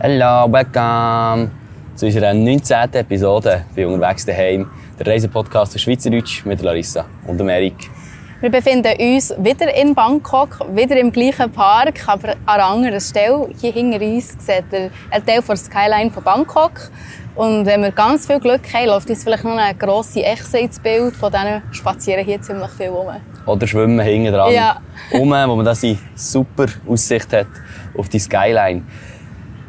Hallo, welcome zu unserer 19. Episode bei «Unterwegs daheim», der Reisepodcast für Schweizerdeutsch mit Larissa und Erik. Wir befinden uns wieder in Bangkok, wieder im gleichen Park, aber an einer anderen Stelle. Hier hinter uns sieht ihr ein Teil der Skyline von Bangkok. Und wenn wir ganz viel Glück haben, läuft uns vielleicht noch eine grosse Echse ins Bild. Von denen spazieren hier ziemlich viel rum. Oder schwimmen hinten dran Ja. rum, wo man da eine super Aussicht hat auf die Skyline.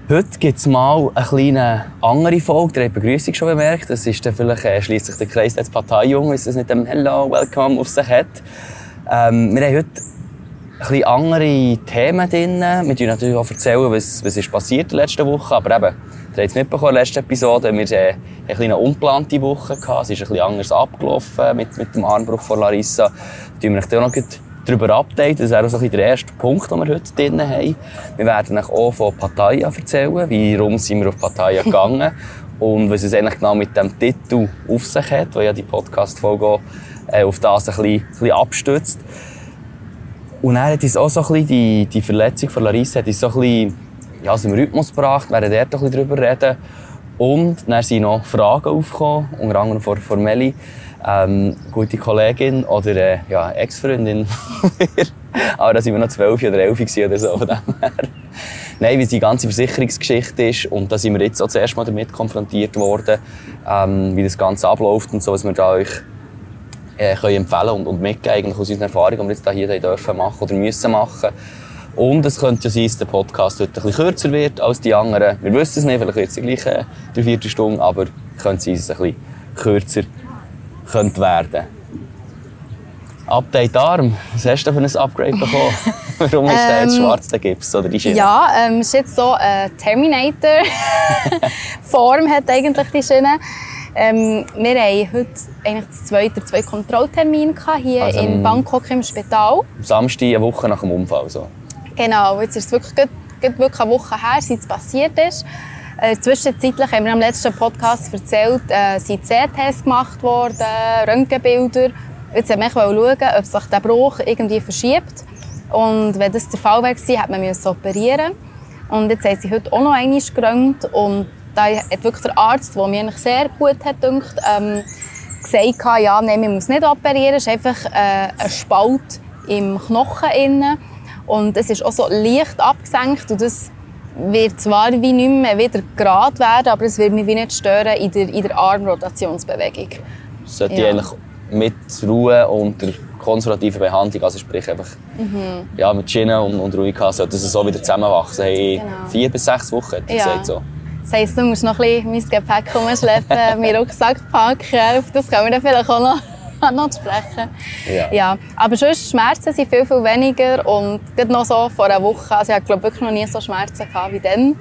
Heute gibt es mal eine kleine andere Folge. Ihr habt die Begrüßung schon bemerkt. Das ist dann vielleicht, äh, schließt sich der Kreis als Partei-Jung, weil es nicht dem Hello, Welcome auf sich hat. Ähm, wir haben heute bisschen andere Themen drin. Wir tun natürlich auch erzählen, was, was ist passiert in der letzten Woche. Aber eben, ihr habt es mitbekommen in der letzten Episode, wir hatten eine, eine kleine ungeplante Woche. Gehabt. Es ist ein bisschen anders abgelaufen mit, mit dem Armbruch von Larissa. Da tun wir euch auch noch darüber updaten. Das ist auch so ein bisschen der erste Punkt, den wir heute drin haben. Wir werden euch auch von Pattaya erzählen. Warum sind wir auf Pattaya gegangen? Und was es eigentlich genau mit dem Titel auf sich hat, wo ja die Podcast-Folge äh, auf das ein bisschen, ein bisschen abstützt. Und dann hat uns auch so ein bisschen die, die Verletzung von Larissa hat uns so ein bisschen, ja, aus dem Rhythmus gebracht. Dort ein bisschen drüber reden. Und dann sind noch Fragen aufgekommen, unter anderem von, von Meli, ähm, gute Kollegin oder äh, ja, Ex-Freundin. Aber da waren wir noch zwölf oder elf oder so. Von dem her. Nein, wie die ganze Versicherungsgeschichte ist. Und da sind wir jetzt auch das erste Mal damit konfrontiert worden, ähm, wie das Ganze abläuft und so, was wir da euch äh, können empfehlen und, und mitgeben eigentlich aus unseren Erfahrungen, die wir jetzt hier dürfen machen oder müssen machen. Und es könnte ja sein, dass der Podcast heute ein bisschen kürzer wird als die anderen. Wir wissen es nicht, vielleicht es die gleiche drei, vier Stunden, aber könnte sein, dass es ein bisschen kürzer könnte werden. Update Arm, was hast du für ein Upgrade bekommen? Warum ist der jetzt Ähm, schwarz, der Gips oder die Schiene? Ja, ähm, es ist jetzt so eine Terminator-Form hat eigentlich die Schiene. Ähm, wir haben heute eigentlich das zweite, zwei Kontrolltermine gehabt, hier Also, in Bangkok im Spital. Am Samstag, eine Woche nach dem Unfall. So. Genau, jetzt ist es wirklich, gerade wirklich eine Woche her, seit es passiert ist. Äh, zwischenzeitlich haben wir am letzten Podcast erzählt, äh, sind CT-Tests gemacht worden, Röntgenbilder. Jetzt wollte ich schauen, ob sich der Bruch irgendwie verschiebt. Und wenn das der Fall wäre, hätte man müssen operieren Und jetzt haben sie heute auch noch einmal gerönt. Und da hat wirklich der Arzt, der mir eigentlich sehr gut hat gedacht, ähm, gesagt, ja, nein, man muss nicht operieren, es ist einfach äh, ein Spalt im Knochen innen. Und es ist auch so leicht abgesenkt und das wird zwar wie nicht mehr wieder gerade werden, aber es wird mich wie nicht stören in der, in der Armrotationsbewegung. sollte Ja. eigentlich mit Ruhe unter konservativer Behandlung, also sprich einfach ja, mit Schienen und, und Ruhigkeit, sollte es so wieder zusammenwachsen. Hey, Genau. Vier bis sechs Wochen, hat Ja. gesagt. So. Das heisst, du musst noch ein bisschen mein Gepäck umschleppen, meinen Rucksack packen. Auf das können wir dann vielleicht auch noch, noch sprechen. Ja. Ja, aber sonst Schmerzen sind viel, viel weniger. Und gerade noch so vor einer Woche, also ich glaube wirklich noch nie so Schmerzen gehabt wie dann.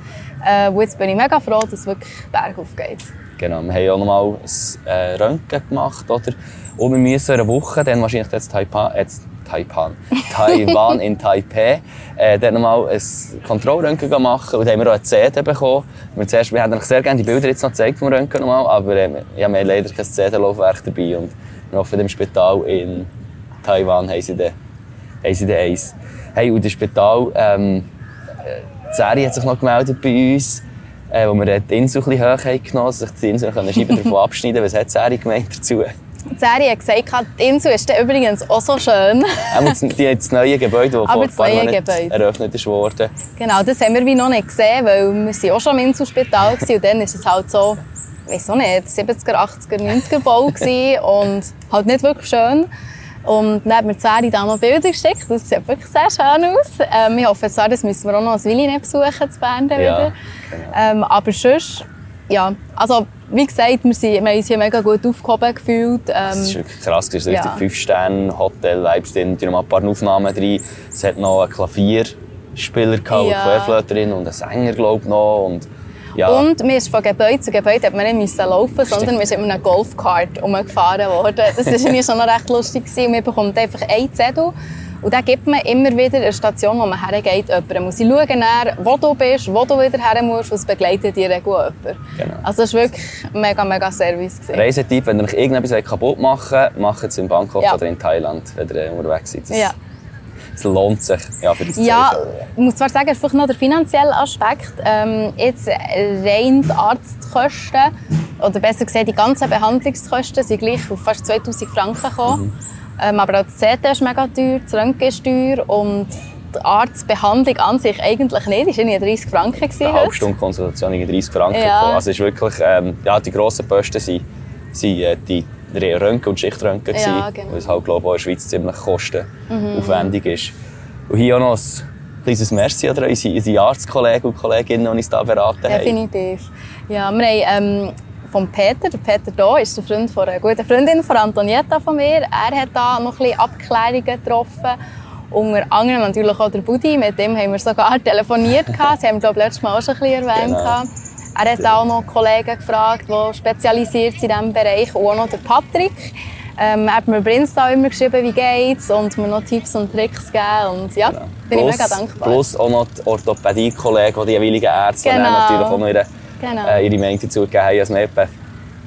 Äh, und jetzt bin ich mega froh, dass es wirklich bergauf geht. Genau, wir haben auch noch mal ein äh, Röntgen gemacht, oder? Und wir müssen in einer Woche, dann wahrscheinlich jetzt Taipan, jetzt Taipan, Taiwan in Taipei, äh, dann noch mal ein Kontrollröntgen machen. Und haben wir auch eine CD bekommen. Wir, zuerst, wir haben sehr gerne die Bilder jetzt noch gezeigt vom Röntgen noch mal, aber äh, wir haben leider kein CD-Laufwerk dabei. Und wir hoffen, im Spital in Taiwan haben sie dann, haben sie dann eins. Hey, und das Spital, ähm, äh, Sari hat sich noch gemeldet bei uns, äh, wo wir die Insel ein bisschen haben genommen, dass sich die Insel Scheibe davon abschneiden Was hat Sari gemeint dazu? Die Serie hat gesagt, die Insel ist übrigens auch so schön. Die hat das neue Gebäude, das vor ein paar eröffnet ist worden. Genau, das haben wir wie noch nicht gesehen, weil wir sind auch schon im Inselspital gewesen, und dann ist es halt so, ich weiß auch nicht, 70er, 80er, 90er Bau und halt nicht wirklich schön. Und dann hat mir die Serie da noch Bilder geschickt, das sieht wirklich sehr schön aus. Ähm, ich hoffe zwar, das müssen wir auch noch als Willi nicht besuchen, zu Bern Ja, wieder. Ähm, aber sonst, ja, also wie gesagt, wir, sind, wir haben uns hier mega gut aufgehoben gefühlt. Das ist Ähm, wirklich krass. Es ist richtig ja. 5 Sterne Hotel, Vibes drin, noch ein paar Aufnahmen drin. Es hat noch einen Klavierspieler, gehabt, Ja. eine Querflöterin und einen Sänger, glaube ich, noch. Und, ja, Und wir ist von Gebäude zu Gebäude hat man nicht müssen laufen, sondern wir sind mit einem Golfkart umgefahren worden. Das war schon noch recht lustig. gewesen. Und man bekommt einfach einen Zettel Und dann gibt man immer wieder eine Station, wo man hergeht, jemandem. Und sie schauen dann, wo du bist, wo du wieder her musst, und es begleitet die Regel jemand. Genau. Also es war wirklich mega, mega Service. Gewesen. Reisetipp, wenn ihr euch irgendetwas kaputt machen wollt, macht es in Bangkok Ja. oder in Thailand, wenn ihr äh, unterwegs seid. Das, Ja. Es lohnt sich ja, für das Ja, Zeichen. ich muss zwar sagen, vielleicht noch der finanzielle Aspekt. Ähm, jetzt rein die Arztkosten, oder besser gesagt, die ganzen Behandlungskosten sind gleich auf fast 2000 Franken gekommen. Ähm, aber auch das CT ist mega teuer, das Röntgen ist teuer und die Arztbehandlung an sich eigentlich nicht. Das war irgendwie 30 Franken. Eine halbe Stunde Konsultation in 30 Franken. Ja. Also es ist wirklich, ähm, ja, die grossen Posten sind, sind äh, die Röntgen und Schichtröntgen. Ja, genau. Weil es halt, glaube ich, auch in der Schweiz ziemlich kostenaufwendig ist. Und hier auch noch ein kleines Merci an unsere, unsere Arztkollegen und Kolleginnen, die uns hier beraten haben. Definitiv. Ja, wir haben ähm, von Peter, der Peter da ist der Freund von einer guten Freundin von Antonietta von mir. Er hat da noch ein bisschen Abklärungen getroffen. Unter anderem natürlich auch der Buddy, mit dem haben wir sogar telefoniert. Sie haben glaube letztes Mal auch schon ein bisschen erwähnt. Genau. Er hat auch noch Kollegen gefragt, die spezialisiert sind in diesem Bereich. Und auch noch der Patrick. Ähm, er hat mir bei Insta immer geschrieben, wie geht's und mir noch Tipps und Tricks gegeben. Und ja, bin ich mega dankbar. Plus auch noch die Orthopädie-Kollegen, die jeweiligen Ärzte, Genau. natürlich auch noch ihre, Genau. äh, ihre Meinung dazu gegeben haben. Also wir etwa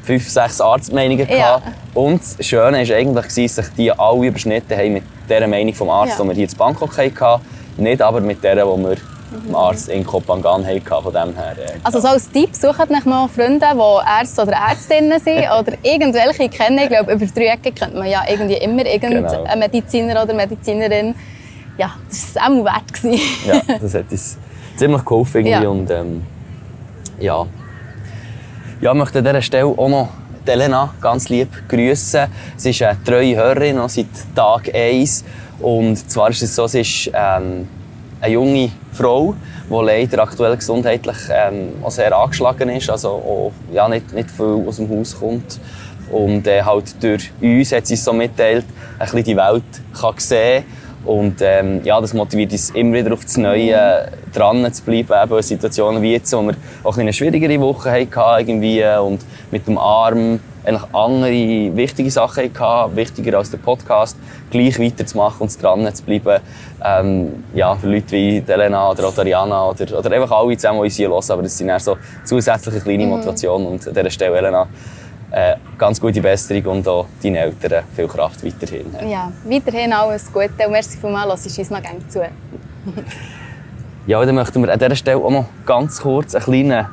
fünf, sechs Arztmeinungen. Ja. gehabt. Und das Schöne war eigentlich, dass sich die alle überschnitten haben mit der Meinung des Arztes, Ja. die wir hier in Bangkok hatten. Nicht aber mit der, die wir Mhm. Arzt in Kopangan hatten. Von dem her, äh, Also so als Tipp, sucht euch noch Freunde, die Ärzte oder Ärztinnen sind oder irgendwelche kennen. Ich glaube, über drei Ecken kennt man ja irgendwie immer irgendeinen Genau. Mediziner oder Medizinerin. Ja, das war auch wert. ja, das hat uns ziemlich geholfen. Irgendwie. Ja. Und, ähm, ja. ja, ich möchte an dieser Stelle auch noch Elena ganz lieb grüßen. Sie ist eine treue Hörerin seit Tag 1. Und zwar ist es so, sie ist ähm, eine junge Frau, die leider aktuell gesundheitlich ähm, auch sehr angeschlagen ist, also auch, ja, nicht, nicht viel aus dem Haus kommt. Und äh, halt durch uns hat sie es so mitteilt, ein bisschen die Welt kann sehen und ähm, ja, das motiviert uns immer wieder auf das Neue dran zu bleiben, eben in Situationen wie jetzt, wo wir auch eine schwierigere Woche hatten irgendwie äh, und mit dem Arm eigentlich andere wichtige Sachen hatten, wichtiger als der Podcast, gleich weiterzumachen und dran zu bleiben. Ähm, ja, für Leute wie Elena oder Ariana oder, oder einfach alle zusammen, die uns hier hören, aber das sind eher so zusätzliche kleine Motivationen und an dieser Stelle, Elena, äh, ganz gute Besserung und auch deinen Eltern viel Kraft weiterhin. Ja, weiterhin alles Gute und merci vielmals, dass uns noch gerne zu. Ja, dann möchten wir an dieser Stelle auch noch ganz kurz einen kleinen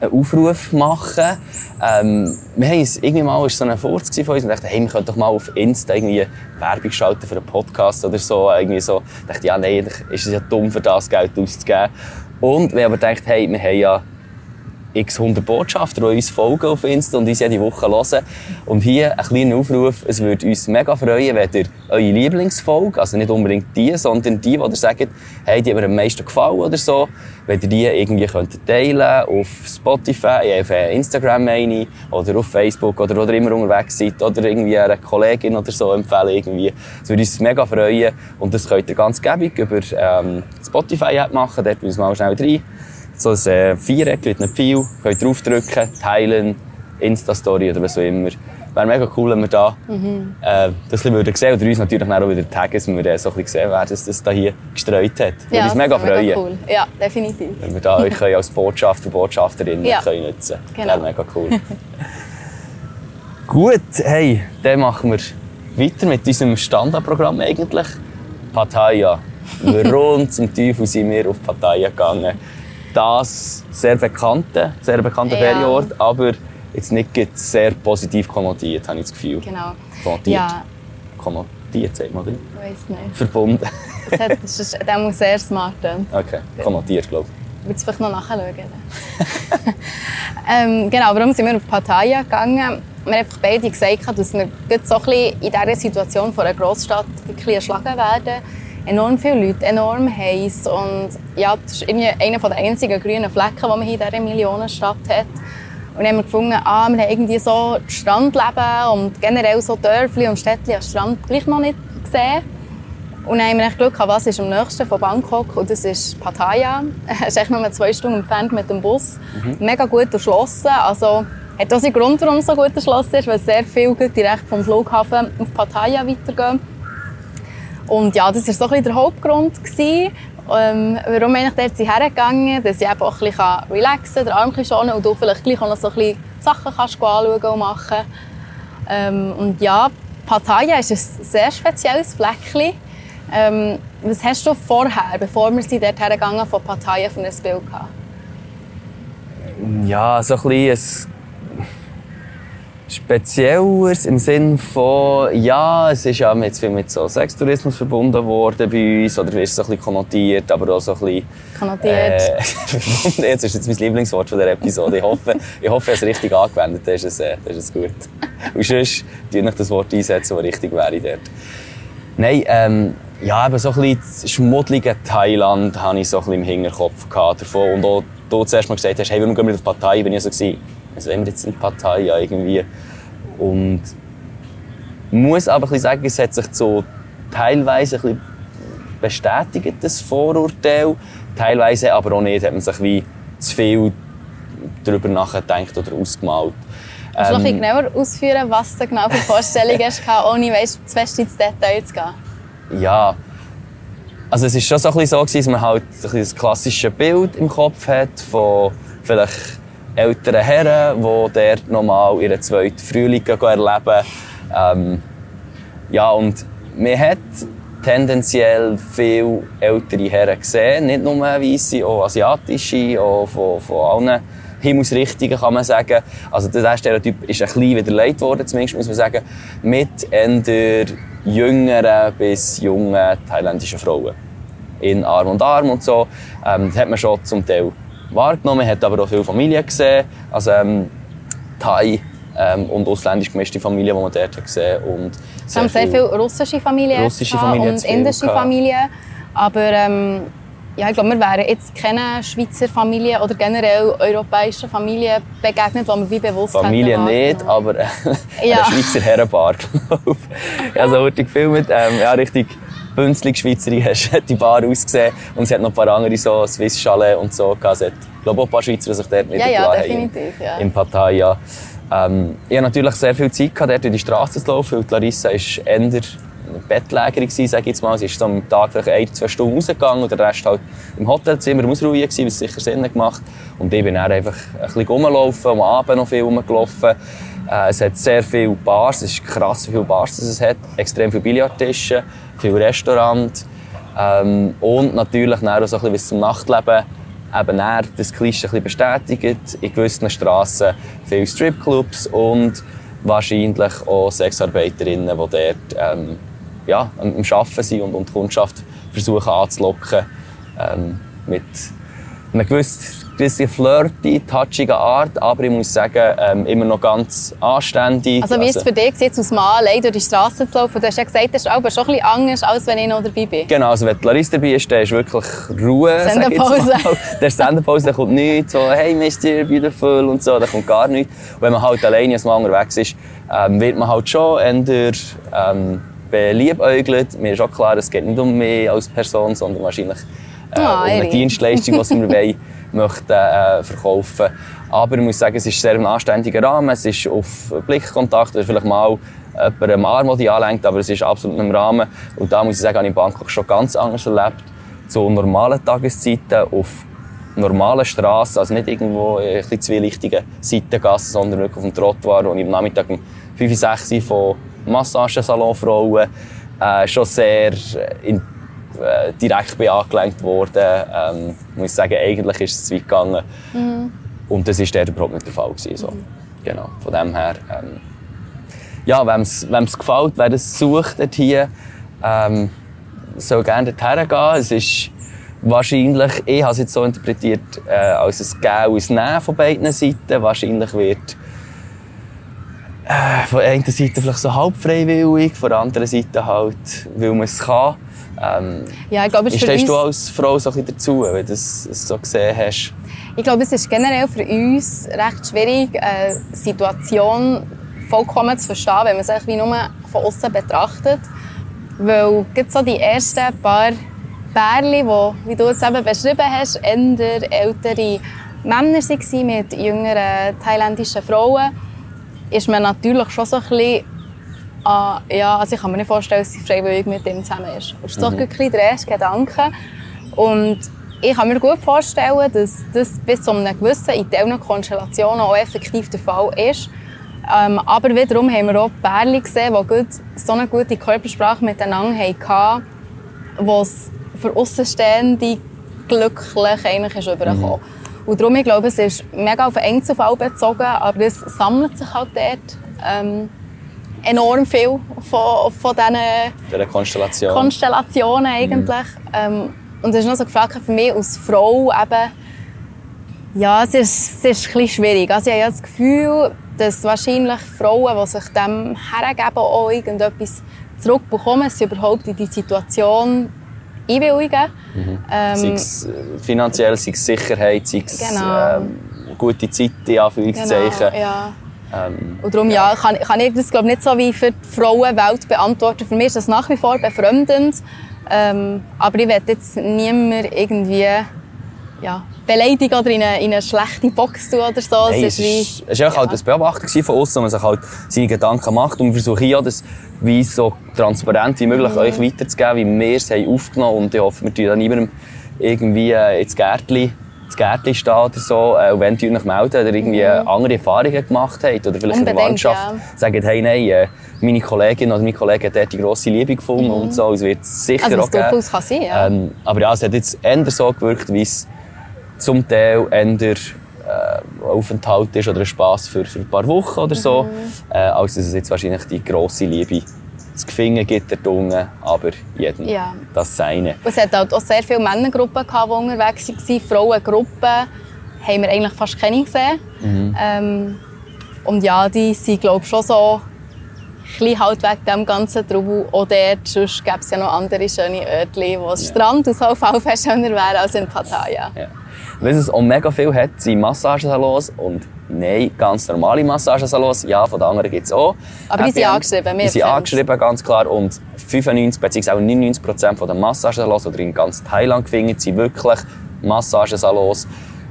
einen Aufruf machen. Ähm, wir haben uns irgendwie mal, war so ein Furz von uns, und dachten, hey, wir könnten doch mal auf Insta irgendwie Werbung schalten für einen Podcast oder so. Irgendwie so. Ich dachte, ja, nein, ist es ja dumm, für das Geld auszugeben. Und wir haben aber gedacht, hey, wir haben ja x 100 Botschafter, die uns folgen auf Insta und uns jede Woche hören. Und hier ein kleiner Aufruf. Es würde uns mega freuen, wenn ihr eure Lieblingsfolge, also nicht unbedingt die, sondern die, die ihr sagt, hey, die haben mir am meisten gefallen oder so, wenn ihr die irgendwie könnt teilen auf Spotify, auf Instagram meine oder auf Facebook oder ihr immer unterwegs seid oder irgendwie einer Kollegin oder so empfehlen irgendwie. Es würde uns mega freuen und das könnt ihr ganz gäbig über ähm, Spotify-App machen, dort müssen wir mal schnell rein so ein äh, Viereck mit einem Pfeil. Könnt draufdrücken, teilen, Insta-Story oder was auch immer. Wäre mega cool, wenn wir da äh, das ein bisschen sehen oder uns natürlich auch wieder taggen, dass wir äh, so ein bisschen sehen, wer das, das da hier gestreut hat. Würde uns mega das freuen, cool. Ja, definitiv. wenn wir da euch als Botschafter, Botschafterinnen Ja. können nutzen können. Genau. Wäre mega cool. Gut, hey, dann machen wir weiter mit unserem Standardprogramm eigentlich. Pattaya. Warum zum Teufel sind wir auf Pattaya gegangen? Das sehr bekannte, sehr bekannte Ja. Ferienort, aber jetzt nicht sehr positiv konnotiert, habe ich das Gefühl. Genau. Konnotiert. Ja, Konnotiert, sagt man, oder? ich weiß nicht. Verbunden. Das, hat, das ist, der muss sehr smart sein. Okay, konnotiert, glaube Ich will es vielleicht noch nachschauen. ähm, genau, warum sind wir auf Pattaya gegangen? Wir haben einfach beide gesagt, dass wir so ein bisschen in dieser Situation von einer Großstadt erschlagen werden. Enorm viele Leute, enorm heiß. Und ja, das ist irgendwie einer der einzigen grünen Flecken, die man hier in dieser Millionenstadt hat. Und dann haben wir gefunden, ah, wir haben irgendwie so das Strandleben und generell so Dörfli und Städtli am Strand gleich noch nicht gesehen. Und dann haben wir echt Glück gehabt, was ist am nächsten von Bangkok und das ist Pattaya. Es ist echt nur zwei Stunden entfernt mit dem Bus. Mega gut erschlossen. Also hat auch seinen Grund, warum es so gut erschlossen ist, weil sehr viel direkt vom Flughafen auf Pattaya weitergehen. Und ja, das war so ein der Hauptgrund. Gewesen, ähm, warum ich dort hergegangen dass ich eben auch ein bisschen relaxen kann, den Arm ein schonen und du vielleicht gleich noch so ein bisschen Sachen kannst anschauen und machen. Ähm, und ja, Pattaya ist ein sehr spezielles Fleckchen. Ähm, was hast du vorher, bevor wir sie dort hergegangen von Pattaya von ein Bild gehabt? Ja, so ein bisschen Spezielleres im Sinne von, ja, es ist ja jetzt viel mit so Sextourismus verbunden worden bei uns, oder es so ein bisschen konnotiert, aber auch so ein bisschen... Konnotiert. Äh, jetzt ist jetzt mein Lieblingswort von dieser Episode. Ich hoffe, ich hoffe, es richtig angewendet dann ist es, äh, ist es gut. Und sonst tue ich das Wort einsetzen, das richtig wäre dort. Nein, ähm, ja, eben so ein bisschen schmuddelige Thailand hatte ich so ein bisschen im Hinterkopf gehabt davon. Und auch du zuerst mal gesagt hast, hey, warum gehen wir die Partei, bin ich so gewesen, also wenn wir jetzt in ja, irgendwie. Und muss aber ein sagen, es hat sich so teilweise ein bisschen bestätigt, das Vorurteil. Teilweise aber auch nicht, hat man sich wie zu viel darüber nachgedacht oder ausgemalt. Kannst du ähm, noch ein genauer ausführen, was du genau für Vorstellungen hast, ohne weißt, zu fest ins Detail zu gehen? Ja, also es war schon so, ein bisschen so dass man halt ein das klassische Bild im Kopf hat von vielleicht älteren Herren, die dort nochmal ihren zweiten Frühling erleben. Ähm, ja, und man hat tendenziell viele ältere Herren gesehen, nicht nur weiße, auch asiatische, auch von, von allen Himmelsrichtungen kann man sagen. Also der Stereotyp ist ein bisschen wieder leid worden, zumindest muss man sagen, mit eher jüngeren bis jungen thailändischen Frauen. In Arm und Arm und so. Ähm, das hat man schon zum Teil wahrgenommen, hat aber auch viele Familien gesehen, also ähm, Thai ähm, und ausländisch gemischte Familien, die man dort hat gesehen und Es haben sehr viele russische Familien, russische Familien und indische. Familien, aber ähm, ja, ich glaube, wir wären jetzt keine Schweizer Familie oder generell europäische Familie begegnet, wo wir wie bewusst Familie nicht, aber äh, ja. eine Schweizer Herrenbar, glaube ich. Ja, so richtig viel mit, ähm, ja, richtig bünzlig Schweizerisch hat die Bar ausgesehen. Und es hat noch ein paar andere so Swiss Chalet und so gehabt. Hat, glaube auch ein paar Schweizer, die sich dort nicht ja, ja, definitiv. Ja. In Pattaya. Ähm, ich hatte natürlich sehr viel Zeit, gehabt, dort durch die Straße zu laufen, weil Larissa ist eher Bettlägerin war, sage ich jetzt mal. Sie ist so am Tag vielleicht ein, zwei Stunden rausgegangen und der Rest halt im Hotelzimmer im Ausruhen gewesen, was sicher Sinn gemacht Und ich bin dann einfach ein bisschen rumgelaufen, am Abend noch viel rumgelaufen. Äh, es hat sehr viele Bars, es ist krass, wie viele Bars es hat. Extrem viele Billardtische, viele Restaurants. Ähm, und natürlich auch so ein bisschen zum Nachtleben eben dann das Klischee bestätigt. In gewissen Strassen viele Stripclubs und wahrscheinlich auch Sexarbeiterinnen, die dort ähm, ja, am Arbeiten sind und, und Kundschaft versuchen anzulocken ähm, mit einer gewissen bisschen flirty, touchige Art, aber ich muss sagen, ähm, immer noch ganz anständig. Also wie ist es also für dich jetzt aus Mann allein durch die Straße zu laufen? Du hast ja gesagt, das ist aber schon ein bisschen anders, als wenn ich noch dabei bin. Genau, also wenn Larissa dabei ist, dann ist wirklich Ruhe. Sendepause. Der Sendepause, da kommt nichts, so «Hey, Mr. Beautiful» und so, da kommt gar nichts. Und wenn man halt alleine als Mann unterwegs ist, ähm, wird man halt schon eher ähm, beliebäugelt. Mir ist auch klar, es geht nicht um mich als Person, sondern wahrscheinlich äh, oh, um eine Dienstleistung, die wir wollen möchten, äh, verkaufen Aber ich muss sagen, es ist sehr ein anständiger Rahmen. Es ist auf Blickkontakt oder vielleicht mal jemand am Arm, die anlenkt, aber es ist absolut im Rahmen. Und da muss ich sagen, habe ich in Bangkok schon ganz anders erlebt. Zu normalen Tageszeiten auf normalen Straßen, also nicht irgendwo in ein zwielichtigen Seitengassen, sondern wirklich auf dem Trottoir, wo ich am Nachmittag um 5, 6 von Massagesalonfrauen äh, schon sehr in äh, direkt bin angelenkt worden. Ähm, muss sagen, eigentlich ist es zu weit gegangen. Mhm. Und das war dort überhaupt nicht der Fall. Gewesen, so. Mhm. Genau, von dem her. Ähm, ja, wem es gefällt, wer es sucht hier, ähm, soll gerne dorthin gehen. Es ist wahrscheinlich, ich habe es jetzt so interpretiert, äh, als ein ein Nehmen von beiden Seiten. Wahrscheinlich wird äh, von einer Seite vielleicht so halb freiwillig, von der anderen Seite halt, weil man es kann. Ähm, ja, ich glaube, wie stehst du als Frau so ein dazu, wenn du es so gesehen hast? Ich glaube, es ist generell für uns recht schwierig, eine Situation vollkommen zu verstehen, wenn man es wie nur von außen betrachtet. Weil so die ersten paar Pärchen, die, wie du es eben beschrieben hast, eher ältere Männer waren mit jüngeren thailändischen Frauen, ist man natürlich schon so ein bisschen Ah, ja, also ich kann mir nicht vorstellen, dass sie freiwillig mit ihm zusammen ist. Das ist doch mhm. ein der erste Gedanke. Und ich kann mir gut vorstellen, dass das bis zu einer gewissen in Konstellationen auch effektiv der Fall ist. Ähm, aber wiederum haben wir auch Pärchen gesehen, die so eine gute Körpersprache miteinander hatten, wo es für Außenstehende glücklich eigentlich ist übergekommen. Mhm. Und darum, ich glaube, es ist mega auf einen Einzelfall bezogen, aber es sammelt sich halt dort ähm, enorm viel von, von diesen Konstellation. Konstellationen eigentlich. Mhm. Ähm, und es ist noch so gefragt für mich als Frau eben, ja, es ist, es ist ein schwierig. Also ich habe das Gefühl, dass wahrscheinlich Frauen, die sich dem hergeben, auch irgendetwas zurückbekommen, sie überhaupt in die Situation einwilligen. Mhm. Ähm, sei es äh, finanziell, sei es Sicherheit, sei es genau. ähm, gute Zeit, in Anführungszeichen. Genau, ja. Ähm, und darum ja. ja, kann, kann ich das glaube nicht so wie für die Frauenwelt beantworten. Für mich ist das nach wie vor befremdend. Ähm, aber ich werde jetzt niemand irgendwie ja, beleidigen oder in eine, in eine schlechte Box tun oder so. Nein, es, ist wie, es ist ja. halt eine Beobachtung von uns, wo man sich halt seine Gedanken macht. Und wir versuchen ja, das wie so transparent wie möglich mhm. euch weiterzugeben, wie wir es haben aufgenommen haben. Und ich hoffe, wir tun dann niemandem irgendwie äh, ins Gärtchen Gärtchen stehen oder so, äh, und wenn ihr euch melden oder irgendwie mhm. andere Erfahrungen gemacht habt oder vielleicht in der Mannschaft ja. sagen, hey, nein, äh, meine Kollegin oder mein Kollege hat dort die grosse Liebe gefunden mhm. und so, es wird sicher also, auch geben. kann sein, ja. Ähm, aber ja, es hat jetzt eher so gewirkt, wie es zum Teil eher äh, Aufenthalt ist oder ein Spass für, für ein paar Wochen oder so, mhm. äh, als dass es jetzt wahrscheinlich die grosse Liebe zu finden gibt, der Dunge, aber jedem ja. das Seine. es hat halt auch sehr viele Männergruppen, gehabt, die unterwegs waren. Frauengruppen haben wir eigentlich fast keine gesehen. Mhm. Ähm, und ja, die sind glaube ich schon so ein halt wegen dem ganzen Trubel auch dort. Sonst gäbe es ja noch andere schöne Örtchen, wo ja. Strand aus Fall schöner wäre als in Pattaya. Ja. Weil es auch mega viel hat, sind Massagesalons und nein, ganz normale Massagesalons. Ja, von den anderen gibt es auch. Aber die sind angeschrieben, Die sind angeschrieben, ganz klar. Und 95 bzw. 99 Prozent der Massagesalons, die in ganz Thailand finden, sind wirklich Massagesalons,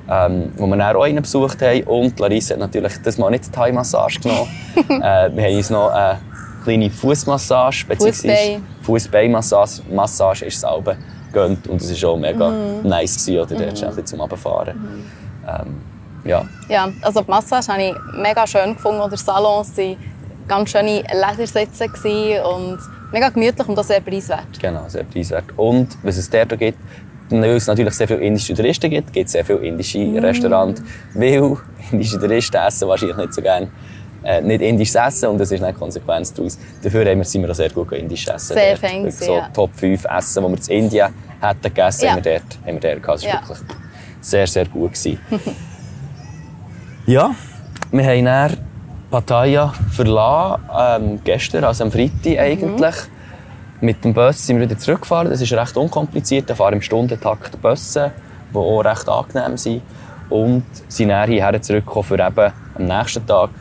ähm, wo wir dann auch einen besucht haben. Und Larissa hat natürlich das mal nicht die Thai-Massage genommen. äh, wir haben uns noch eine kleine Fußmassage, beziehungsweise Fußbeinmassage Massage ist selber gönnt. Und es war auch mega mhm. nice, gewesen, oder, dort mhm. zum Runterfahren. Mhm. Ähm, ja. ja, also die Massage habe ich mega schön gefunden. Oder Salons waren ganz schöne Ledersitze und mega gemütlich und auch sehr preiswert. Genau, sehr preiswert. Und was es dort gibt, weil es natürlich sehr viele indische Touristen gibt, gibt es sehr viele indische mm. Restaurants, weil indische Touristen essen wahrscheinlich nicht so gerne äh, nicht indisch essen und das ist eine Konsequenz daraus. Dafür haben wir, sind wir auch sehr gut indisch essen. Sehr fancy, So ja. Top 5 Essen, die wir in Indien hätten gegessen, ja. haben wir dort, haben wir dort gehabt. Das war ja. wirklich sehr, sehr gut. ja, wir haben dann Pattaya verlassen, ähm, gestern, also am Freitag eigentlich. Mhm. Mit dem Bus sind wir wieder zurückgefahren. Das ist recht unkompliziert. Da fahren im Stundentakt Busse, die auch recht angenehm sind. Und sind dann hierher zurückgekommen, für eben am nächsten Tag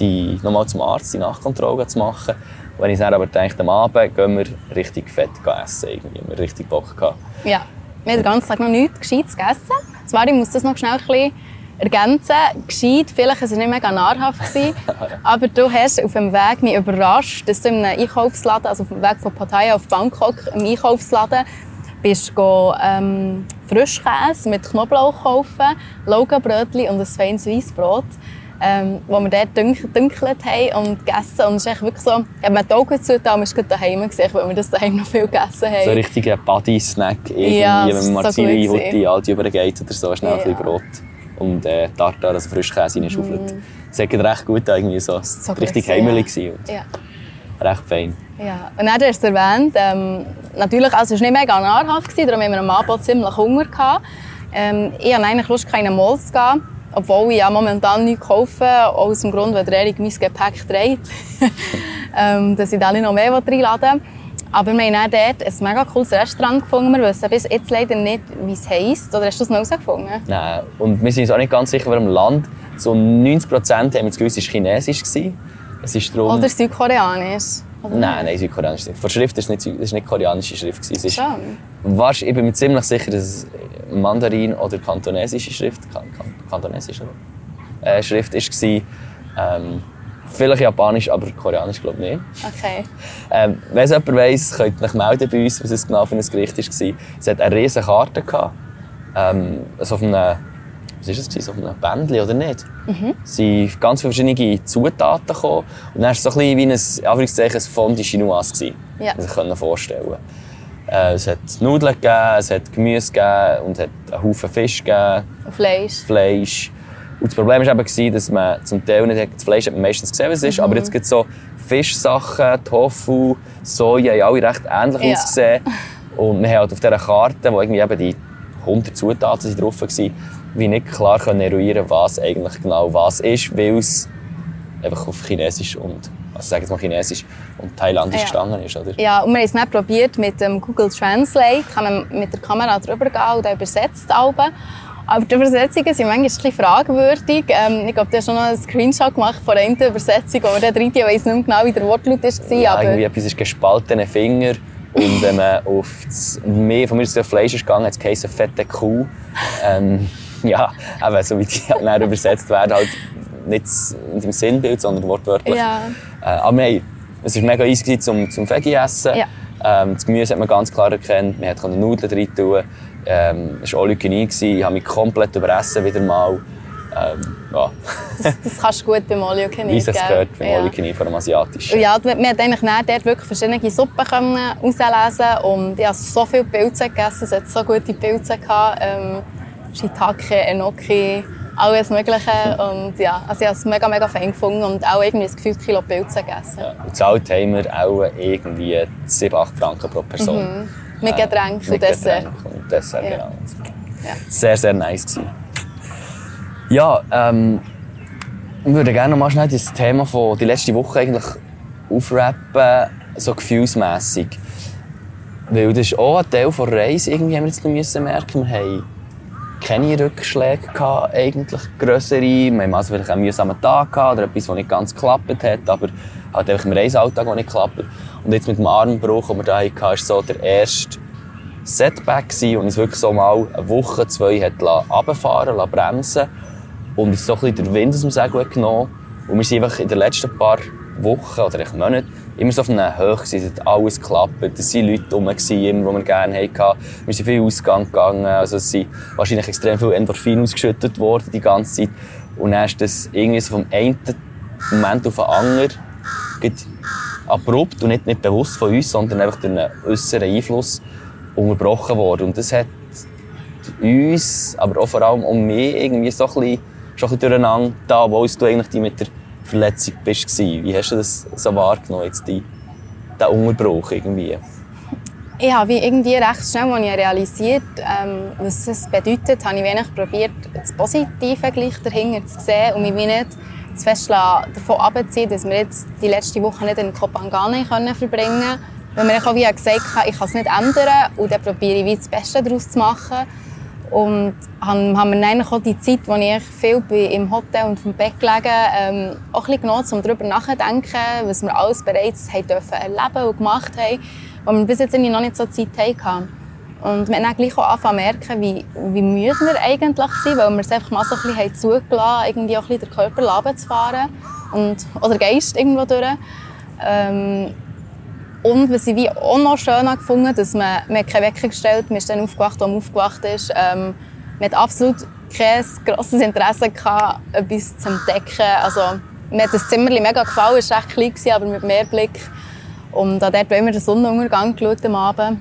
die, nochmal zum Arzt die Nachkontrolle zu machen. Und wenn ich dann aber denke, am Abend gehen wir richtig fett essen. Irgendwie. Wir richtig Bock gehabt. Ja, wir haben den ganzen Tag noch nichts Gescheites gegessen. Zwar, ich muss das noch schnell ein bisschen ergänzen. Gescheit, vielleicht war es nicht mega nahrhaft, aber du hast auf dem Weg mich überrascht, dass du in einem Einkaufsladen, also auf dem Weg von Pattaya auf Bangkok, im Einkaufsladen, bist go, ähm, Frischkäse mit Knoblauch kaufen, Laugenbrötchen und ein feines Weissbrot ähm, wo wir dort dünkelt haben und gegessen. Und es ist wirklich so, ich habe mir die Augen zugetan und wir daheim gesehen, weil wir das daheim noch viel gegessen haben. So ein richtiger Buddy-Snack, irgendwie, ja, wenn man Marzili so die alt übergeht oder so, schnell ja. ein bisschen Brot und äh, Tartar, also Frischkäse reinschaufelt. Mm. Das hat recht gut irgendwie so, so richtig heimelig ja. ja. Recht fein. Ja, und dann hast du erwähnt, ähm, natürlich, also es war nicht mega nahrhaft, darum haben wir am Abend ziemlich Hunger gehabt. Ähm, ich hatte eigentlich Lust, keine Malls zu gehen. Obwohl ich ja momentan nichts kaufe, aus dem Grund, weil der Erik mein Gepäck trägt, ähm, dass ich alle noch mehr reinladen will. Aber wir haben dort ein mega cooles Restaurant gefunden. Wir wissen bis jetzt leider nicht, wie es heisst. Oder hast du es noch herausgefunden? Nein, und wir sind uns auch nicht ganz sicher, welchem Land. So 90 Prozent haben wir das Gefühl, es war chinesisch. Es ist darum... Oder südkoreanisch. Oder nein, nein, südkoreanisch nicht. Von Schrift war es nicht, nicht koreanische Schrift. Es ist, Schon. ich bin mir ziemlich sicher, dass es Mandarin oder kantonesische Schrift, kan, kan, kantonesisch, oder? Äh, Schrift war. Ähm, Vielleicht Japanisch, aber Koreanisch glaube ich nicht. Okay. Ähm, wenn es jemand weiss, könnt ihr euch melden bei uns, was es genau für ein Gericht war. Es hat eine riesige Karte. Gehabt. Ähm, also auf einem, was war das? Auf einem Bändchen oder nicht? Mhm. Es sind ganz viele verschiedene Zutaten gekommen. Und dann war es so ein bisschen wie ein, Anführungszeichen, ein Fondue Chinoise. Gewesen, Ja. Das sich vorstellen äh, Es hat Nudeln gegeben, es hat Gemüse gegeben und hat einen Haufen Fisch gegeben, Fleisch. Fleisch. Und das Problem war eben, dass man zum Teil nicht, das Fleisch hat man meistens gesehen, was es ist, Mhm. aber jetzt gibt es so Fischsachen, Tofu, Soja, haben alle recht ähnlich Ja. ausgesehen. Und wir haben halt auf dieser Karte, wo irgendwie eben die 100 Zutaten sind drauf waren, wie nicht klar können eruieren was eigentlich genau was ist, weil es einfach auf Chinesisch und, also sage jetzt mal Chinesisch und Thailändisch Ja. gestanden ist, oder? Ja, und wir haben es nicht probiert mit dem Google Translate. Kann man mit der Kamera drüber gehen und dann übersetzt Alben. Aber die Übersetzungen sind manchmal ein bisschen fragwürdig. Ähm, ich glaube, du hast schon noch einen Screenshot gemacht von einer Übersetzung, wir dann drin, ich weiss nicht mehr genau, wie der Wortlaut war. Ja, aber irgendwie etwas ist gespaltene Finger. Und wenn man auf das Meer von mir auf Fleisch ist gegangen, hat es geheißen, fette Kuh. Ähm, ja, eben, so wie die dann übersetzt werden, halt nicht dem Sinnbild, sondern wortwörtlich. Ja. Äh, aber haben, es war mega easy zum, zum Veggie essen. Ja. Ähm, das Gemüse hat man ganz klar erkannt. Man konnte Nudeln rein tun. Ähm, es war all gewesen. Ich habe mich komplett überessen wieder mal. Ähm, ja, das, das kannst du gut beim Can wie es gehört beim Ja. all you can eat von dem Asiatischen. Ja, wir konnten eigentlich dort wirklich verschiedene Suppen können auslesen und ich habe so viele Pilze gegessen, es hat so gute Pilze gehabt, ähm, Shiitake, Enoki, alles mögliche und ja, also ich habe es mega, mega fein gefunden und auch irgendwie ein Gefühl Kilo Pilze gegessen. Ja, und gezahlt haben wir auch irgendwie 7, 8 Franken pro Person. Mit Getränk Mit und Dessert. Und Dessert, Ja. genau. Ja. Sehr, sehr nice gewesen. Ja, ähm, ich würde gerne noch mal schnell das Thema von die letzte Woche eigentlich aufrappen, so gefühlsmässig. Weil das ist auch ein Teil der Reise, irgendwie haben wir jetzt merken. Wir haben keine Rückschläge gehabt, eigentlich grössere. Wir haben also vielleicht einen mühsamen Tag gehabt oder etwas, das nicht ganz geklappt hat, aber halt einfach im Reisealltag, der nicht klappt. Und jetzt mit dem Armbruch, den wir da hatten, war so der erste Setback gewesen, und uns wirklich so mal eine Woche, zwei hat runterfahren lassen, bremsen und uns so ein bisschen den Wind aus dem Segel genommen. Und wir sind einfach in den letzten paar Wochen oder Monaten immer so auf einer Höhe gewesen, es hat alles geklappt. Es waren Leute rum, die wir gerne hatten. Wir sind viel Ausgang gegangen, also es sind wahrscheinlich extrem viel Endorphin ausgeschüttet worden die ganze Zeit. Und dann ist das irgendwie so vom einen Moment auf den anderen abrupt und nicht, nicht bewusst von uns, sondern einfach durch einen äußeren Einfluss unterbrochen worden. Und das hat uns, aber auch vor allem um mich irgendwie so ein bisschen, schon ein bisschen durcheinander da, obwohl du eigentlich die mit der Verletzung bist. Wie hast du das so wahrgenommen, jetzt die, den Unterbruch irgendwie? Ich habe wie irgendwie recht schnell, als ich realisiert ähm, was es bedeutet, habe ich wenig probiert, das Positive gleich dahinter zu sehen und mich nicht zu fest davon abziehen, dass wir jetzt die letzte Woche nicht in Kopangane können verbringen können. Weil mir auch wie gesagt ich kann es nicht ändern und dann probiere ich wie das Beste daraus zu machen. Und haben, haben wir eigentlich auch die Zeit, wo ich viel im Hotel und vom Bett gelegen ähm, auch ein bisschen genutzt, um darüber nachzudenken, was wir alles bereits haben dürfen erleben und gemacht haben, wo wir bis jetzt noch nicht so Zeit hatten. Und wir haben dann gleich auch angefangen zu merken, wie, wie müde wir eigentlich sind, weil wir es einfach mal so ein bisschen haben zugelassen irgendwie auch ein bisschen den Körper runterzufahren und oder Geist irgendwo durch. Ähm, und was ich wie auch noch schön gefunden dass man, man hat keinen Wecker gestellt, man ist dann aufgewacht, als man aufgewacht ist. Ähm, man hat absolut kein grosses Interesse gehabt, etwas zu entdecken. Also, mir hat das Zimmer mega gefallen, es war recht klein, aber mit mehr Blick. Und dort haben wir den Sonnenuntergang geschaut am Abend.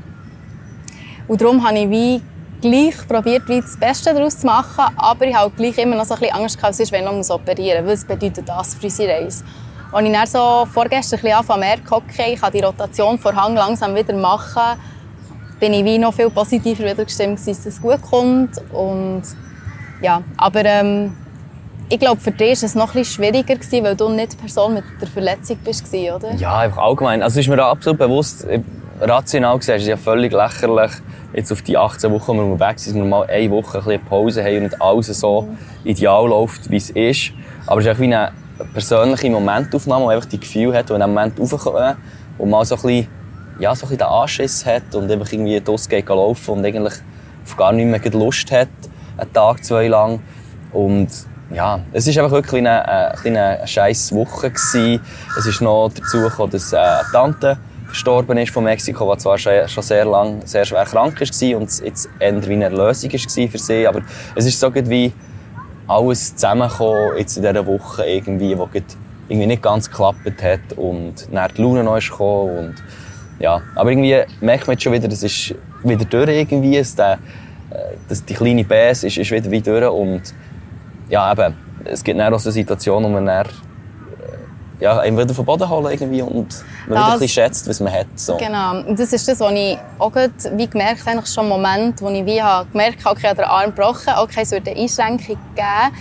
Und darum habe ich wie gleich probiert, wie das Beste daraus zu machen, aber ich habe gleich immer noch so ein bisschen Angst gehabt, ist, wenn noch operieren muss. Was bedeutet das für unsere Reise? Als ich dann so vorgestern ein bisschen merken, okay, ich kann die Rotation vor Hang langsam wieder machen, bin ich wie noch viel positiver wieder gestimmt, dass es gut kommt. Und, ja, aber ähm, ich glaube, für dich war es noch ein bisschen schwieriger, gewesen, weil du nicht die Person mit der Verletzung bist, oder? Ja, einfach allgemein. Also ist mir absolut bewusst, äh, rational gesehen ist es ja völlig lächerlich, jetzt auf die 18 Wochen, die wir unterwegs sind, dass wir mal eine Woche ein bisschen Pause haben und nicht alles so ideal läuft, wie es ist. Aber es ist wie eine persönliche Momentaufnahme, wo einfach die Gefühle hat, die in diesem Moment raufkommen, wo man so ein bisschen, ja, so ein bisschen den Anschiss hat und einfach irgendwie draussen geht laufen und eigentlich auf gar nicht mehr Lust hat, einen Tag, zwei lang. Und ja, es war einfach wirklich eine, äh, eine scheiß Woche. Gewesen. Es ist noch dazu gekommen, dass äh, eine Tante verstorben ist von Mexiko, die zwar schon sehr lang sehr schwer krank war und jetzt eher wie eine Erlösung war für sie. Aber es ist so wie alles zusammengekommen jetzt in dieser Woche, irgendwie, wo irgendwie nicht ganz geklappt hat und dann die Laune noch ist gekommen und ja, aber irgendwie merkt man jetzt schon wieder, das ist wieder durch irgendwie, dass, der, äh, dass die kleine Bäse ist, ist wieder wieder durch und ja, eben, es gibt dann auch so Situationen, wo man dann ja, einen wieder vom Boden holen irgendwie und man das, wieder ein bisschen schätzt, was man hat. So. Genau. Und das ist das, was ich auch wie gemerkt habe, schon einen Moment, wo ich wie habe gemerkt habe, okay, ich habe den Arm gebrochen, okay, es würde eine Einschränkung geben,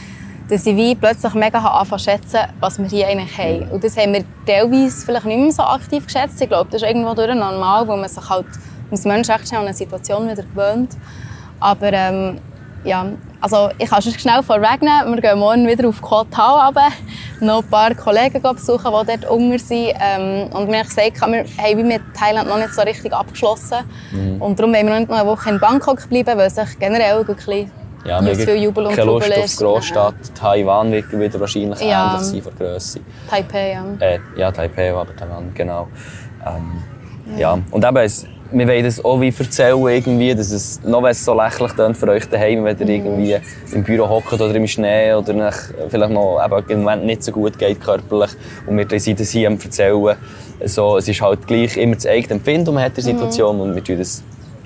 dass ich wie plötzlich mega anfangen schätzen, was wir hier eigentlich haben. Mhm. Und das haben wir teilweise vielleicht nicht mehr so aktiv geschätzt. Ich glaube, das ist irgendwo durch normal, wo man sich halt als Mensch echt schnell an eine Situation wieder gewöhnt. Aber ähm, ja, also ich kann schon schnell vorwegnehmen, wir gehen morgen wieder auf Koh Tao noch ein paar Kollegen besuchen, die dort unten sind. Ähm, und wir haben gesagt, wir haben mit Thailand noch nicht so richtig abgeschlossen. Mhm. Und darum wollen wir noch nicht noch eine Woche in Bangkok bleiben, weil sich generell bisschen ja, nicht viel Jubel und keine Lust auf die Großstadt. Taiwan wird wieder wahrscheinlich ja. ähnlich sein von Größe. Taipei, ja. Äh, ja, Taipei, aber Taiwan, genau. Ähm, ja. ja. Und eben, es, wir wollen das auch wie erzählen, irgendwie, dass es noch was so lächerlich klingt für euch daheim, wenn ihr irgendwie im Büro hockt oder im Schnee oder nach, vielleicht noch eben im Moment nicht so gut geht körperlich und wir sind das hier am erzählen. So, es ist halt gleich immer das eigene Empfinden, man hat die. Situation mhm. und wir tun das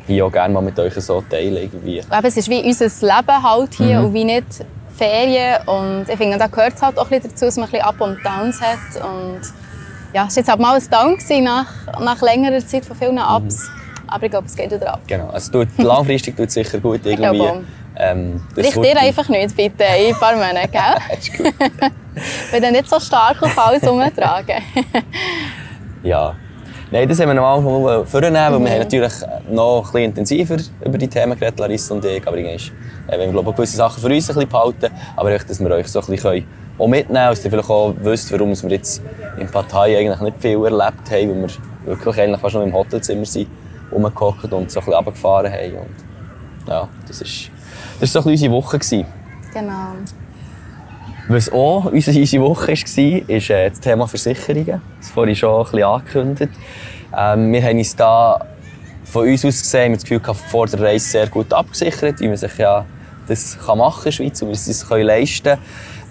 hier auch gerne mal mit euch so teilen. Irgendwie. Aber es ist wie unser Leben halt hier mhm. und wie nicht Ferien und ich finde, da gehört es halt auch ein bisschen dazu, dass man ein bisschen Up und Downs hat und ja, es war jetzt halt mal ein Down nach, nach längerer Zeit von vielen Ups. Mhm. Aber ich glaube, es geht wieder ab. Genau, also tut, langfristig tut es sicher gut irgendwie. Ähm, Richt dir einfach nicht, bitte, in ein paar Monaten, gell? ist gut. ich dann nicht so stark auf alles umtragen. ja. Nein, das haben wir noch mal vornehmen, mhm. wir haben natürlich noch ein bisschen intensiver über die Themen geredet, Larissa und ich. Aber irgendwie, äh, wir haben gewisse Sachen für uns ein bisschen behalten, aber echt, dass wir euch so ein bisschen auch mitnehmen, dass ihr vielleicht auch wisst, warum wir jetzt in Partei eigentlich nicht viel erlebt haben, weil wir wirklich eigentlich fast nur im Hotelzimmer sind, rumgehockt und so ein bisschen runtergefahren haben. Und ja, das ist, das war so unsere Woche. Gewesen. Genau. Was auch unsere Woche war, ist äh, das Thema Versicherungen. Das vorhin schon ein bisschen angekündigt. Ähm, wir haben uns da von uns aus gesehen, das Gefühl gehabt, vor der Reise sehr gut abgesichert, wie man sich ja das kann machen in der Schweiz und wir es uns leisten können.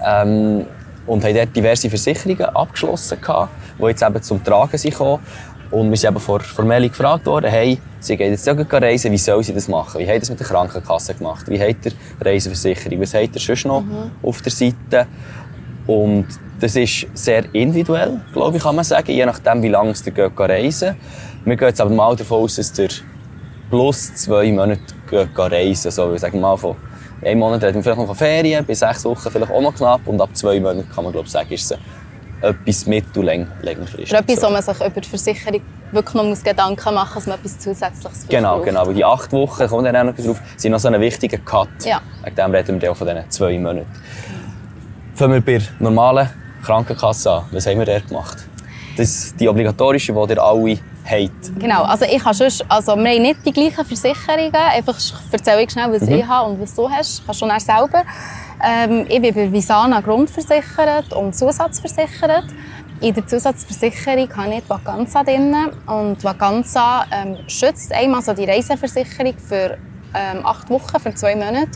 Ähm, und haben dort diverse Versicherungen abgeschlossen, gehabt, die jetzt eben zum Tragen sind gekommen. Und wir sind eben vor, formell gefragt worden, hey, sie gehen jetzt ja reisen, wie soll sie das machen? Wie ihr das mit der Krankenkasse gemacht? Wie habt ihr Reiseversicherung? Was habt ihr sonst noch mhm. auf der Seite? Und das ist sehr individuell, glaube ich, kann man sagen, je nachdem, wie lange ihr geht reisen Wir gehen jetzt aber mal davon aus, dass ihr plus zwei Monate reisen geht. Also, sagen wir mal von einen Monat reden wir vielleicht noch von Ferien, bis sechs Wochen vielleicht auch noch knapp und ab zwei Monaten kann man glaube ich sagen, ist es etwas mittel-längerfristig. Etwas, wo man sich über die Versicherung wirklich noch Gedanken machen muss, dass man etwas Zusätzliches Genau, braucht. genau. Weil die acht Wochen, kommen dann auch noch drauf, sind noch so ein wichtiger Cut. Ja. Wegen dem reden wir auch von diesen zwei Monaten. Fangen wir bei der normalen Krankenkasse an. Was haben wir dort gemacht? Das ist die obligatorische, die ihr alle habt. Genau, also ich habe schon, also wir haben nicht die gleichen Versicherungen, einfach erzähle ich schnell, was mhm. ich habe und was du hast, kannst du dann selber. Ähm, ich bin bei Visana grundversichert und zusatzversichert. In der Zusatzversicherung habe ich die Vacanza drin und Vacanza ähm, schützt einmal also die Reiseversicherung für ähm, acht Wochen, für zwei Monate.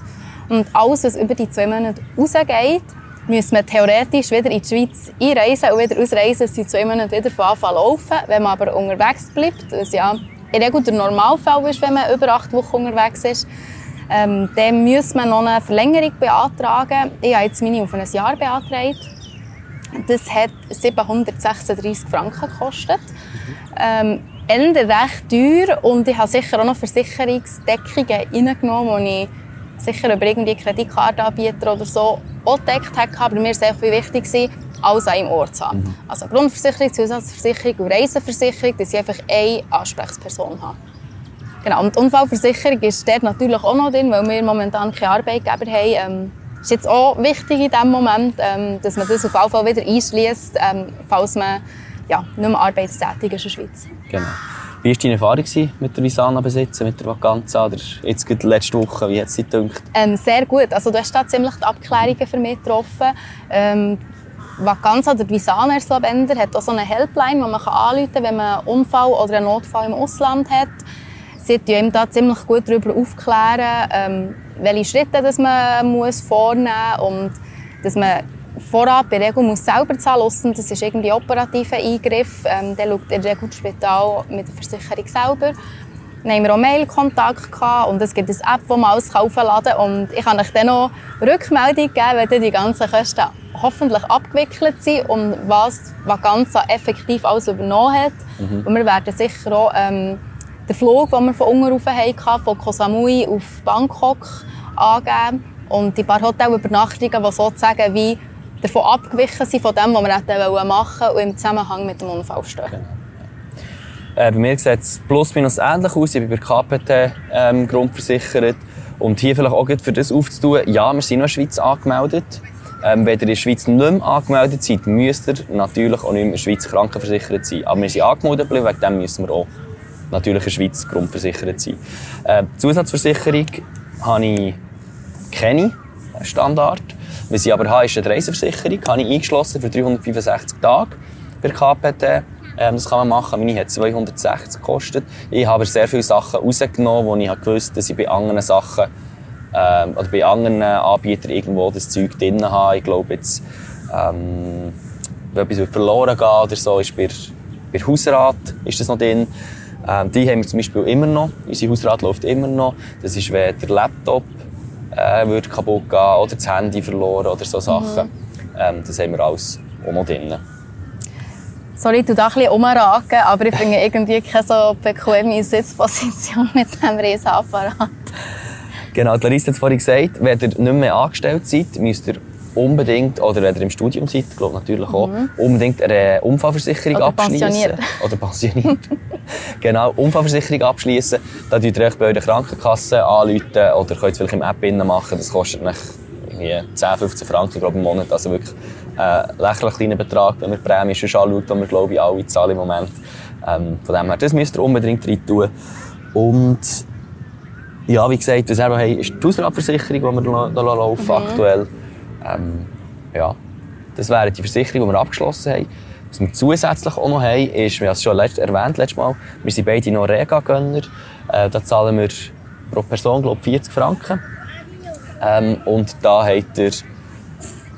Und alles, was über die zwei Monate rausgeht, müssen wir theoretisch wieder in die Schweiz einreisen und wieder ausreisen, sind zwei Monate wieder von Anfang laufen. Wenn man aber unterwegs bleibt, was ja in der Regel der Normalfall ist, wenn man über acht Wochen unterwegs ist, ähm, dann muss man noch eine Verlängerung beantragen. Ich habe jetzt meine auf ein Jahr beantragt. Das hat 736 Franken gekostet. Ähm, Ende recht teuer und ich habe sicher auch noch Versicherungsdeckungen reingenommen, die ich sicher über irgendwie Kreditkartenanbieter oder so auch gedeckt habe. Aber mir war es wichtig, alles an einem Ort zu haben. Mhm. Also Grundversicherung, Zusatzversicherung und Reiseversicherung, dass ich einfach eine Ansprechperson habe. Genau, und die Unfallversicherung ist dort natürlich auch noch drin, weil wir momentan keine Arbeitgeber haben. Ähm, ist jetzt auch wichtig in diesem Moment, ähm, dass man das auf jeden Fall wieder einschließt, ähm, falls man ja, nicht mehr arbeitstätig ist in der Schweiz. Genau. Wie war deine Erfahrung mit der Visana besitzen, mit der Vacanza? Oder jetzt gerade letzte Woche, wie hat es dir gedacht? Ähm, sehr gut. Also, du hast da ziemlich die Abklärungen für mich getroffen. Ähm, Vacanza oder Visana Erslabender hat auch so eine Helpline, die man anrufen kann, wenn man einen Unfall oder einen Notfall im Ausland hat. Sie tun da ziemlich gut darüber aufklären, ähm, welche Schritte das man muss vornehmen muss und dass man vorab der Regel muss selber zahlen muss. Das ist irgendwie operativer Eingriff. Ähm, der schaut in der Regel das Spital mit der Versicherung selber. Dann haben wir auch Mail-Kontakt und es gibt eine App, wo man alles aufladen kann. Und ich kann euch dann noch Rückmeldung geben, wenn die ganzen Kosten hoffentlich abgewickelt sind und was Vacanza effektiv alles übernommen hat. Mhm. Und wir werden sicher auch ähm, den Flug, den wir von unten hatten, von Koh Samui auf Bangkok angeben. Und die paar Hotelübernachtungen, die sozusagen wie davon abgewichen sind, von dem, was wir machen wollten und im Zusammenhang mit dem Unfall stehen. Genau. Äh, bei mir sieht es plus minus ähnlich aus. Ich bin bei KPT ähm, grundversichert. Und hier vielleicht auch für das aufzutun, ja, wir sind noch in der Schweiz angemeldet. Ähm, wenn ihr in der Schweiz nicht mehr angemeldet seid, müsst ihr natürlich auch nicht mehr in der Schweiz krankenversichert sein. Aber wir sind angemeldet geblieben, wegen dem müssen wir auch natürlich in der Schweiz grundversichert sein. Äh, Zusatzversicherung habe ich keine Standard. Was ich aber habe, ist eine Reiseversicherung. Die habe ich eingeschlossen für 365 Tage bei KPT. Ähm, das kann man machen. Meine hat 260 gekostet. Ich habe sehr viele Sachen rausgenommen, wo ich gewusst dass ich bei anderen Sachen ähm, oder bei anderen Anbietern irgendwo das Zeug drin habe. Ich glaube jetzt, ähm, wenn etwas verloren geht oder so, ist bei, bei Hausrat ist das noch drin. Ähm, die haben wir zum Beispiel immer noch. Unser Hausrat läuft immer noch. Das ist, wenn der Laptop äh, würde kaputt gehen oder das Handy verloren oder so Sachen. Mhm. Ähm, das haben wir alles auch noch drin. Sorry, du da ein bisschen aber ich finde irgendwie keine so bequeme Sitzposition mit diesem Riesenapparat. Genau, Larissa hat es vorhin gesagt, wenn ihr nicht mehr angestellt seid, müsst ihr unbedingt, oder wenn ihr im Studium seid, glaube natürlich auch, mhm. unbedingt eine Unfallversicherung oder abschließen. Oder pensioniert. genau, Unfallversicherung abschließen. Da könnt ihr euch bei eurer Krankenkasse anrufen oder könnt es vielleicht im App machen. Das kostet euch 10, 15 Franken glaube, im Monat. Also wirklich ein äh, lächerlich kleiner Betrag, wenn man die Prämie schon anschaut, die wir glaube ich alle zahlen im Moment. Ähm, von dem her, das müsst ihr unbedingt rein tun. Und ja, wie gesagt, was wir haben, ist die Hausratversicherung, die wir da laufen mhm. aktuell. Ähm, ja, das wäre die Versicherung, die wir abgeschlossen haben. Was wir zusätzlich auch noch haben, ist, wir haben es schon erwähnt letztes Mal, wir sind beide noch Rega-Gönner. Äh, da zahlen wir pro Person, glaube 40 Franken. Ähm, und da habt ihr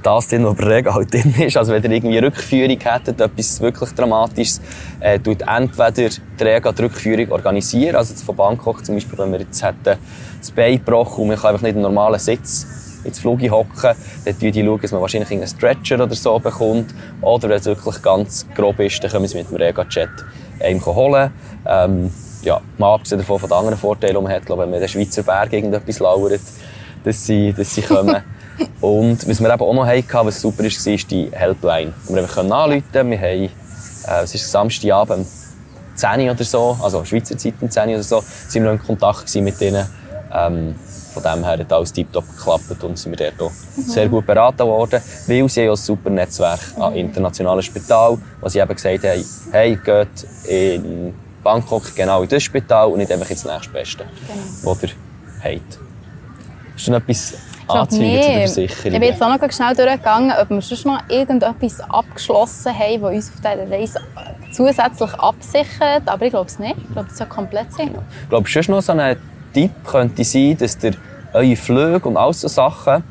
das drin, was bei Rega halt drin ist. Also wenn ihr irgendwie Rückführung hättet, etwas wirklich Dramatisches, äh, tut entweder die Rega die Rückführung organisieren, also von Bangkok zum Beispiel, wenn wir jetzt hätten das Bein gebrochen und man kann einfach nicht einen normalen Sitz ins Flug hocken, dann schauen die, dass man wahrscheinlich einen Stretcher oder so bekommt. Oder wenn es wirklich ganz grob ist, dann können sie mit dem Rega-Jet einem holen. Ähm, ja, mal abgesehen davon von den anderen Vorteilen, die man hat, glaube, wenn man in den Schweizer Berg irgendetwas lauert, dass sie, dass sie kommen. Und was wir eben auch noch hatten, was super war, ist die Helpline. Wir können anrufen. Wir haben, äh, es ist Samstagabend, 10 oder so, also Schweizer Zeit um 10 oder so, sind wir noch in Kontakt mit ihnen. Ähm, von dem her hat alles tiptop geklappt und sind wir dort mhm. sehr gut beraten worden, weil sie auch ein super Netzwerk mhm. an internationalen Spital, wo sie eben gesagt haben, hey, geht in Bangkok genau in das Spital und nicht einfach ins nächstbeste, genau. das ihr habt. Ist noch etwas anzeigen zu der Versicherung? Ich bin jetzt auch noch schnell durchgegangen, ob wir sonst noch irgendetwas abgeschlossen haben, das uns auf dieser Reise zusätzlich absichert. Aber ich glaube es nicht. Ich glaube, das soll komplett sein. Ja. Ich glaube, sonst noch so ein Tipp könnte sein, dass ihr eure Flüge und all so Sachen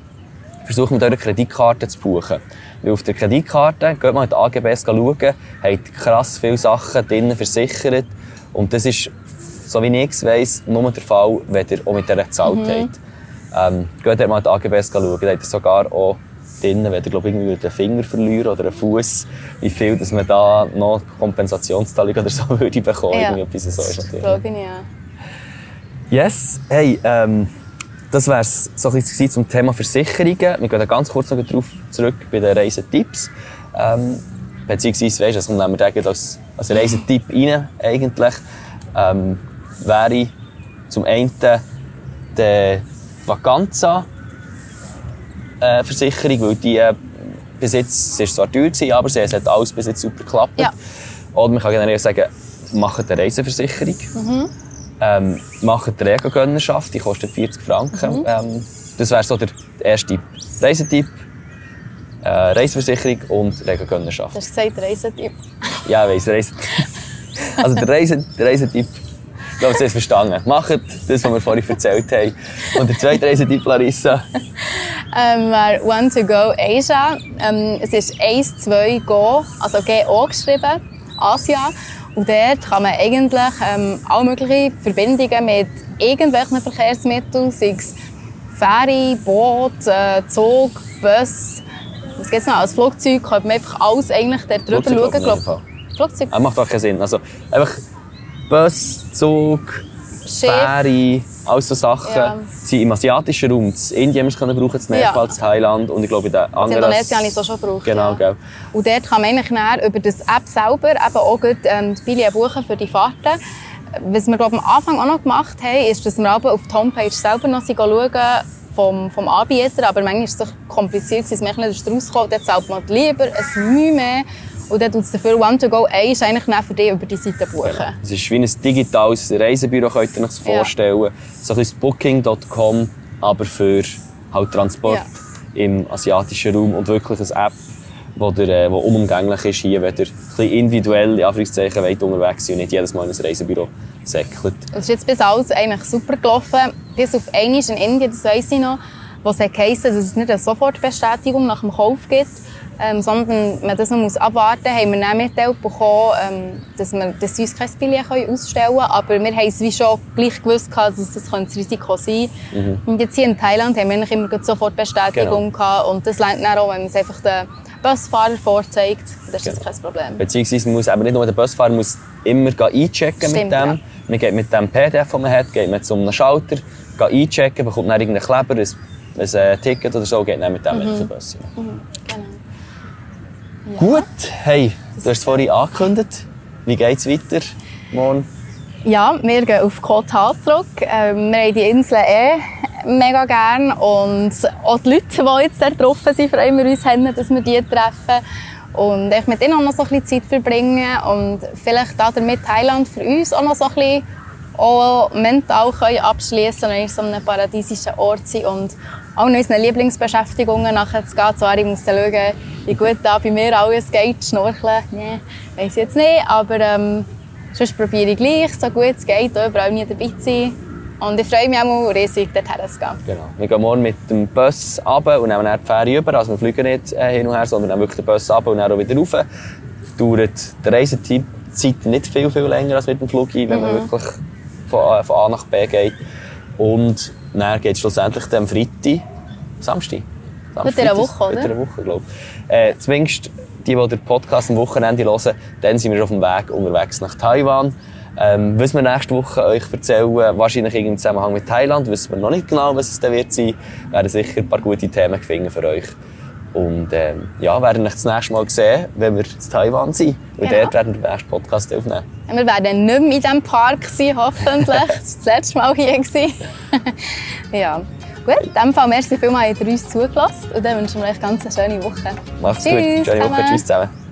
versucht mit eurer Kreditkarte zu buchen. Weil auf der Kreditkarte, geht mal in die AGBs schauen, habt krass viele Sachen drinnen versichert. Und das ist, so wie ich es weiss, nur der Fall, wenn ihr auch mit der gezahlt mhm. habt. Ähm, geht mal in die AGBs schauen, da habt ihr sogar auch drinnen, wenn ihr glaub, irgendwie den Finger verlieren oder einen Fuß, wie viel dass man da noch Kompensationszahlung oder so würde bekommen. Ja. Irgendwie so ist natürlich. Glaube ich, ja. Yes, hey, ähm, das wäre so ein zum Thema Versicherungen. Wir gehen ganz kurz noch darauf zurück bei den Reisetipps. Ähm, beziehungsweise, weißt, also nehmen wir den als, als Reisetipp rein, eigentlich. Ähm, wäre zum einen die Vacanza äh, weil die äh, bis jetzt, es ist zwar teuer gewesen, aber sie hat alles bis jetzt super geklappt. Ja. Oder man kann generell sagen, macht eine Reiseversicherung. Ähm, macht eine Rego-Gönnerschaft, die kostet 40 Franken. Ähm, das wäre so der erste Reisetipp. Äh, Reiseversicherung und Rego-Gönnerschaft. Du hast gesagt, Reisetipp. Ja, ich weiss, Reisetipp. Also der, Reise, der Reisetipp, ich glaube, Sie haben es verstanden. Macht das, was wir vorhin erzählt haben. Und der zweite Reisetipp, Larissa, Ähm, wäre One to Go Asia. Ähm, es ist 1, 2 Go, also GO geschrieben, Asia. Und dort kann man eigentlich ähm, alle möglichen Verbindungen mit irgendwelchen Verkehrsmitteln, sei es Fähre, Boot, äh, Zug, Bus, was gibt es noch, als Flugzeug, kann man einfach alles eigentlich dort drüber Flugzeug schauen. jeden glaub- Flugzeug, das macht auch keinen Sinn. Also einfach Bus, Zug, Schiff. Fähre, all so Sachen Ja. sind im asiatischen Raum. In Indien haben wir es brauchen, in Nepal, Ja. in Thailand und ich glaube in den In anderen... Indonesien habe ich es auch schon gebraucht. Genau, ja. gell. Und dort kann man eigentlich über das App selber eben auch gut, ähm, die Billet buchen für die Fahrten. Was wir glaub, am Anfang auch noch gemacht haben, ist, dass wir aber auf die Homepage selber noch schauen vom, vom Anbieter. Aber manchmal ist es kompliziert, dass man nicht rauskommt. Dort zahlt man lieber ein Mühe mehr. Und dann tut es dafür One to Go ein, ist eigentlich für dich über die Seite buchen. Es ist wie ein digitales Reisebüro, könnt ihr euch das Ja. vorstellen. So ein bisschen Booking.com, aber für halt Transport Ja. im asiatischen Raum und wirklich eine App, wo, der, äh, wo unumgänglich ist hier, wenn ihr ein bisschen individuell in Anführungszeichen wollt, unterwegs seid und nicht jedes Mal in ein Reisebüro säckelt. Es ist jetzt bis alles eigentlich super gelaufen. Bis auf einmal in Indien, das weiss ich noch, wo es heisst, dass es nicht eine Sofortbestätigung nach dem Kauf gibt, ähm, sondern man das noch muss abwarten muss, haben wir dann mitgeteilt bekommen, ähm, dass, wir, sie uns kein Billett ausstellen können. Aber wir haben es wie schon gleich gewusst, gehabt, dass das könnte das Risiko sein Und jetzt hier in Thailand haben wir immer gleich Sofortbestätigung gehabt. Und das lernt dann auch, wenn man es einfach den Busfahrer vorzeigt. Das ist das Genau. kein Problem. Beziehungsweise man muss eben nicht nur der Busfahrer muss immer einchecken mit Stimmt, dem. ja. Man geht mit dem PDF, das man hat, geht man zu einem Schalter, geht einchecken, bekommt dann irgendeinen Kleber, ein, ein äh, Ticket oder so, geht dann mit dem in den Bus. rein. Genau. Gut, hey, du hast es vorhin angekündigt. Wie geht es weiter morgen? Ja, wir gehen auf Koh zurück. Ähm, wir haben die Insel eh mega gern und auch die Leute, die jetzt da getroffen sind, freuen wir uns, dass wir die treffen und echt mit ihnen auch noch so ein bisschen Zeit verbringen und vielleicht damit Thailand für uns auch noch so ein bisschen auch mental abschließen und in so einem paradiesischen Ort sein und auch noch unseren Lieblingsbeschäftigungen nachher zu gehen. Zwar, ich muss schauen, wie gut da bei mir alles geht, schnorcheln, nee, weiss ich jetzt nicht, aber ähm, sonst probiere ich gleich, so gut es geht, überall nie dabei zu sein. Und ich freue mich auch mal riesig, dorthin zu gehen. Genau. Wir gehen morgen mit dem Bus runter und nehmen dann die Fähre über. Also wir fliegen nicht äh, hin und her, sondern nehmen wirklich den Bus runter und dann auch wieder rauf. Dauert die Reisezeit nicht viel, viel länger als mit dem Flug wenn man wirklich von, von A nach B geht. Und dann geht es schlussendlich am Freitag, Samstag. In einer Woche, oder? In einer Woche, glaube ich. Äh, zumindest die, die den Podcast am Wochenende hören, dann sind wir schon auf dem Weg unterwegs nach Taiwan. Ähm, was wir nächste Woche euch erzählen, wahrscheinlich im Zusammenhang mit Thailand, wissen wir noch nicht genau, was es dann wird sein. werden sicher ein paar gute Themen finden für euch. Und ähm, ja, werden euch das nächste Mal sehen, wenn wir in Taiwan sind. Und Genau. dort werden wir den nächsten Podcast aufnehmen. Wir werden nicht mehr in diesem Park sein, hoffentlich. das war das letzte Mal hier. ja. Gut, in diesem Fall merci vielmals, habt ihr uns zugelassen und dann wünschen wir euch ganz eine schöne Woche. Macht's Tschüss gut. Schöne Woche. zusammen. Tschüss zusammen.